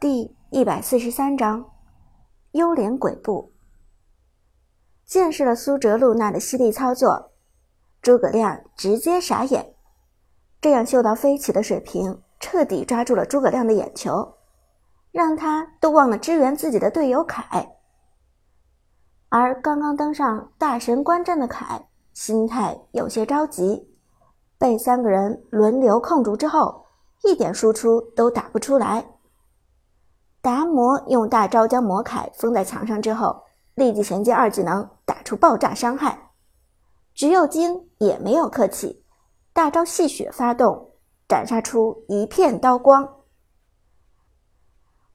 第一百四十三章，幽灵鬼步。见识了苏哲、露娜的犀利操作，诸葛亮直接傻眼。这样嗅到飞起的水平，彻底抓住了诸葛亮的眼球，让他都忘了支援自己的队友凯。而刚刚登上大神观战的凯，心态有些着急，被三个人轮流控住之后。一点输出都打不出来。达摩用大招将魔铠封在墙上之后，立即衔接二技能打出爆炸伤害。橘右京也没有客气，大招戏血发动，斩杀出一片刀光。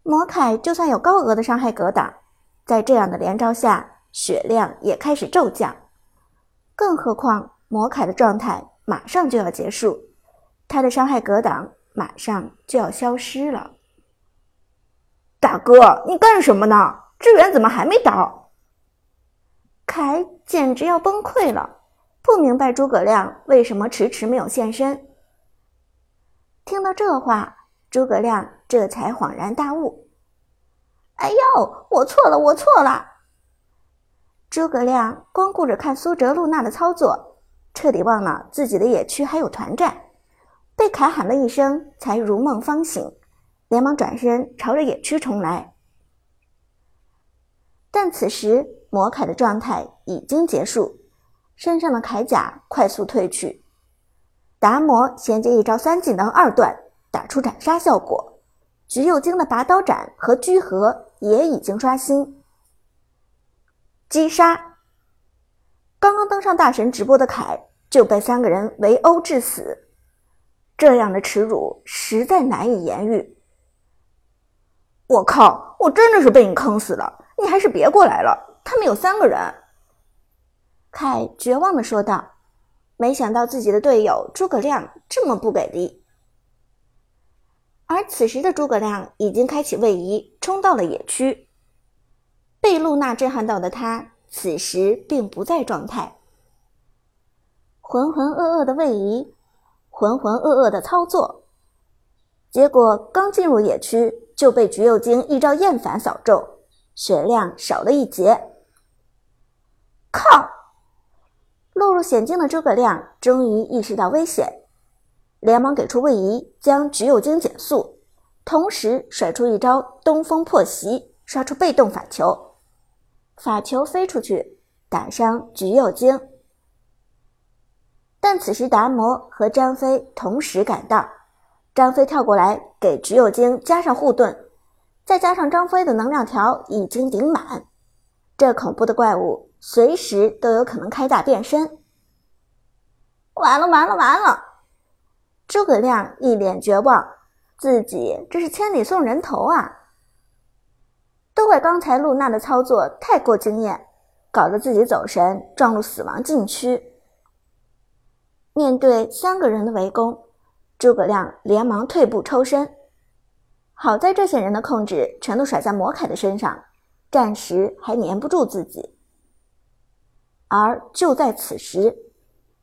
魔铠就算有高额的伤害格挡，在这样的连招下，血量也开始骤降。更何况魔铠的状态马上就要结束，他的伤害格挡。马上就要消失了，大哥，你干什么呢？支援怎么还没到？凯简直要崩溃了，不明白诸葛亮为什么迟迟没有现身。听到这话，诸葛亮这才恍然大悟：“哎呦，我错了，我错了！”诸葛亮光顾着看苏哲、露娜的操作，彻底忘了自己的野区还有团战。被凯喊了一声，才如梦方醒，连忙转身朝着野区冲来。但此时魔铠的状态已经结束，身上的铠甲快速褪去。达摩衔接一招三技能二段，打出斩杀效果。橘右京的拔刀斩和居合也已经刷新。击杀！刚刚登上大神直播的凯就被三个人围殴致死。这样的耻辱实在难以言喻。我靠！我真的是被你坑死了！你还是别过来了。他们有三个人。凯绝望的说道。没想到自己的队友诸葛亮这么不给力。而此时的诸葛亮已经开启位移，冲到了野区。被露娜震撼到的他，此时并不在状态，浑浑噩噩的位移。浑浑噩噩的操作，结果刚进入野区就被橘右京一招厌烦扫中，血量少了一截。靠！落入险境的诸葛亮终于意识到危险，连忙给出位移，将橘右京减速，同时甩出一招东风破袭，刷出被动法球，法球飞出去，打伤橘右京。但此时达摩和张飞同时赶到，张飞跳过来给橘右京加上护盾，再加上张飞的能量条已经顶满，这恐怖的怪物随时都有可能开大变身。完了完了完了！诸葛亮一脸绝望，自己这是千里送人头啊！都怪刚才露娜的操作太过惊艳，搞得自己走神，撞入死亡禁区。面对三个人的围攻，诸葛亮连忙退步抽身。好在这些人的控制全都甩在魔铠的身上，暂时还粘不住自己。而就在此时，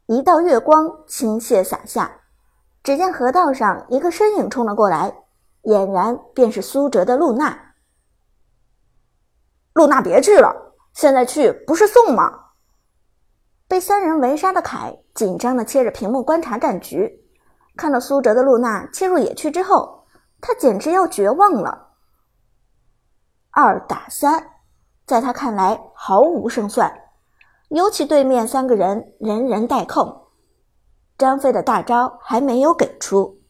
一道月光倾泻洒下，只见河道上一个身影冲了过来，俨然便是苏哲的露娜。露娜，别去了，现在去不是送吗？被三人围杀的凯紧张的切着屏幕观察战局，看到苏哲的露娜切入野区之后，他简直要绝望了。二打三，在他看来毫无胜算，尤其对面三个人人人带控，张飞的大招还没有给出。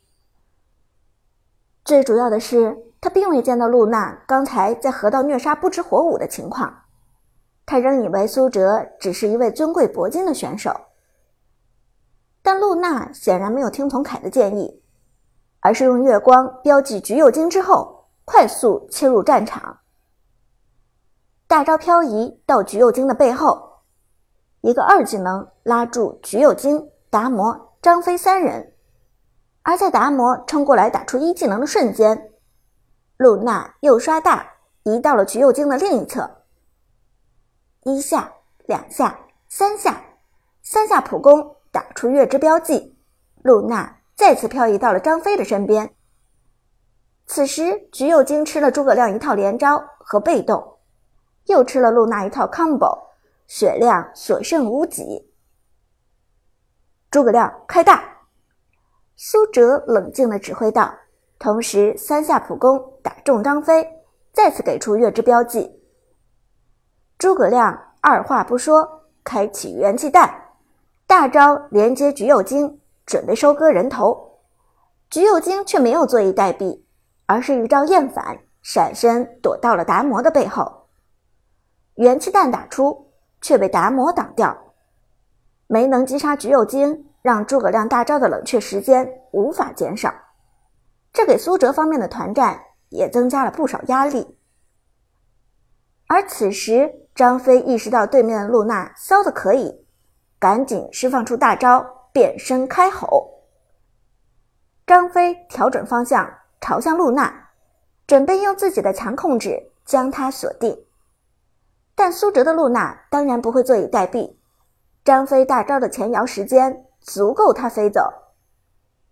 最主要的是，他并未见到露娜刚才在河道虐杀不知火舞的情况。他仍以为苏哲只是一位尊贵铂金的选手，但露娜显然没有听从凯的建议，而是用月光标记橘右京之后，快速切入战场。大招漂移到橘右京的背后，一个二技能拉住橘右京、达摩、张飞三人，而在达摩冲过来打出一技能的瞬间，露娜又刷大移到了橘右京的另一侧。一下，两下，三下，三下普攻，打出月之标记。露娜再次漂移到了张飞的身边。此时，橘右京吃了诸葛亮一套连招和被动，又吃了露娜一套 combo，血量所剩无几。诸葛亮开大，苏哲冷静地指挥道，同时三下普攻打中张飞，再次给出月之标记。诸葛亮二话不说，开启元气弹，大招连接橘右京，准备收割人头。橘右京却没有坐以待毙。而是一招厌反，闪身躲到了达摩的背后，元气弹打出，却被达摩挡掉，没能击杀橘右京，让诸葛亮大招的冷却时间无法减少，这给苏哲方面的团战也增加了不少压力。而此时，张飞意识到对面的露娜骚的可以，赶紧释放出大招变身开吼。张飞调整方向。朝向露娜，准备用自己的强控制将她锁定。但苏哲的露娜当然不会坐以待毙，张飞大招的前摇时间足够他飞走。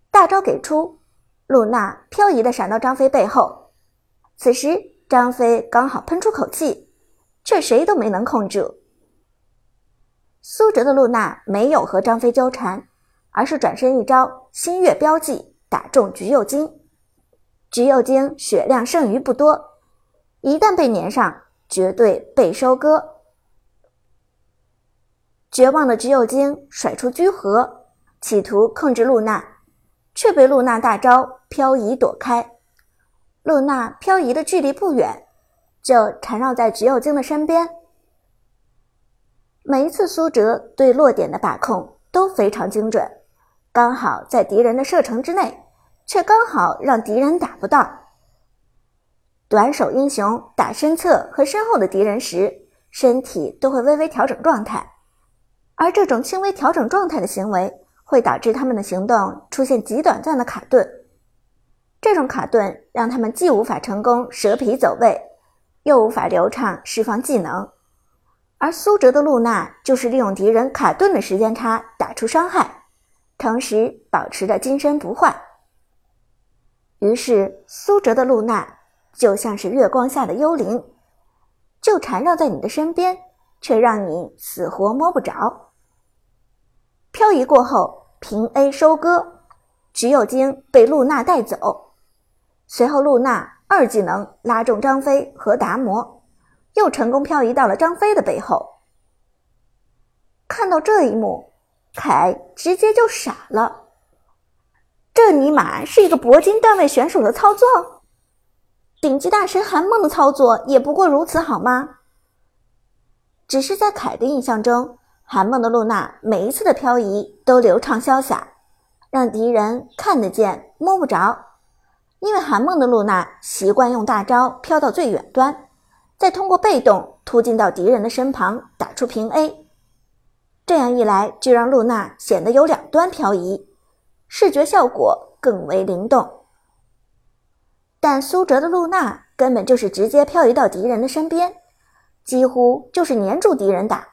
大招给出，露娜漂移的闪到张飞背后。此时张飞刚好喷出口气，却谁都没能控住。苏哲的露娜没有和张飞纠缠，而是转身一招星月标记打中橘右京。橘右京血量剩余不多，一旦被粘上，绝对被收割。绝望的橘右京甩出居合，企图控制露娜，却被露娜大招漂移躲开。露娜漂移的距离不远，就缠绕在橘右京的身边。每一次苏哲对落点的把控都非常精准，刚好在敌人的射程之内。却刚好让敌人打不到。短手英雄打身侧和身后的敌人时，身体都会微微调整状态，而这种轻微调整状态的行为，会导致他们的行动出现极短暂的卡顿。这种卡顿让他们既无法成功蛇皮走位，又无法流畅释放技能。而苏哲的露娜就是利用敌人卡顿的时间差打出伤害，同时保持着金身不坏。于是，苏哲的露娜就像是月光下的幽灵，就缠绕在你的身边，却让你死活摸不着。漂移过后，平 A 收割，橘右京被露娜带走。随后，露娜二技能拉中张飞和达摩，又成功漂移到了张飞的背后。看到这一幕，凯直接就傻了。这尼玛是一个铂金段位选手的操作，顶级大神韩梦的操作也不过如此，好吗？只是在凯的印象中，韩梦的露娜每一次的漂移都流畅潇洒，让敌人看得见摸不着。因为韩梦的露娜习惯用大招飘到最远端，再通过被动突进到敌人的身旁打出平 A，这样一来就让露娜显得有两端漂移。视觉效果更为灵动，但苏哲的露娜根本就是直接漂移到敌人的身边，几乎就是粘住敌人打，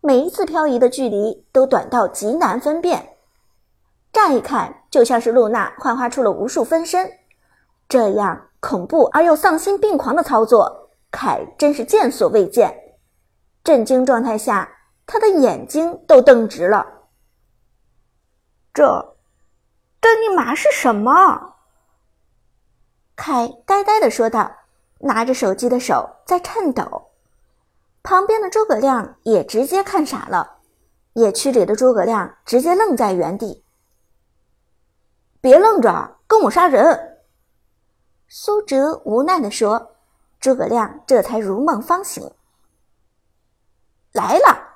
每一次漂移的距离都短到极难分辨，乍一看就像是露娜幻化出了无数分身，这样恐怖而又丧心病狂的操作，凯真是见所未见，震惊状态下，他的眼睛都瞪直了，这。这尼玛是什么？凯呆呆的说道，拿着手机的手在颤抖。旁边的诸葛亮也直接看傻了，野区里的诸葛亮直接愣在原地。别愣着，跟我杀人！苏哲无奈的说。诸葛亮这才如梦方醒，来了。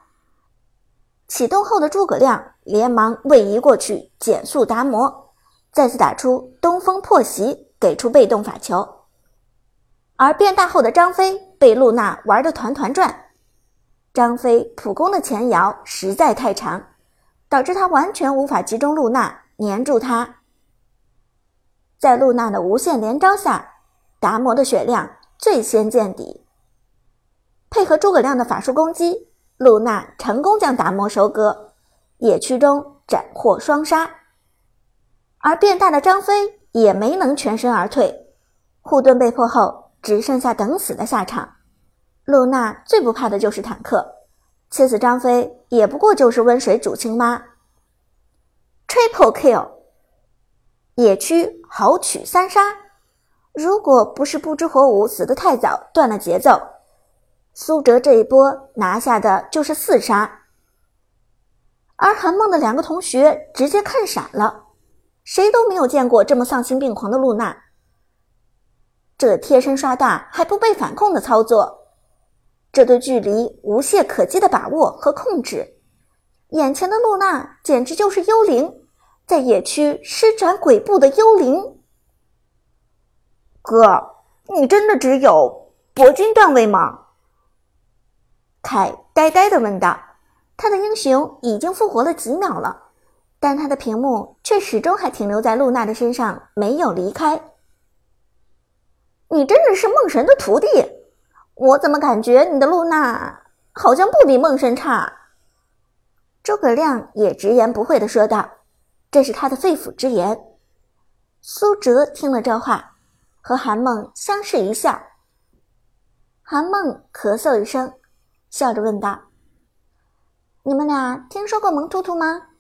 启动后的诸葛亮连忙位移过去，减速达摩，再次打出东风破袭，给出被动法球。而变大后的张飞被露娜玩得团团转，张飞普攻的前摇实在太长，导致他完全无法集中露娜粘住他。在露娜的无限连招下，达摩的血量最先见底，配合诸葛亮的法术攻击。露娜成功将达摩收割，野区中斩获双杀，而变大的张飞也没能全身而退，护盾被破后，只剩下等死的下场。露娜最不怕的就是坦克，切死张飞也不过就是温水煮青蛙。Triple kill，野区豪取三杀。如果不是不知火舞死得太早，断了节奏，苏哲这一波拿下的就是四杀。而韩梦的两个同学直接看傻了，谁都没有见过这么丧心病狂的露娜。这贴身刷大还不被反控的操作，这对距离无懈可击的把握和控制，眼前的露娜简直就是幽灵，在野区施展鬼步的幽灵。哥，你真的只有铂金段位吗？凯呆呆的问道。他的英雄已经复活了几秒了，但他的屏幕却始终还停留在露娜的身上，没有离开。你真的是梦神的徒弟？我怎么感觉你的露娜好像不比梦神差？诸葛亮也直言不讳的说道：“这是他的肺腑之言。”苏哲听了这话，和韩梦相视一笑。韩梦咳嗽一声，笑着问道。你们俩听说过萌兔兔吗？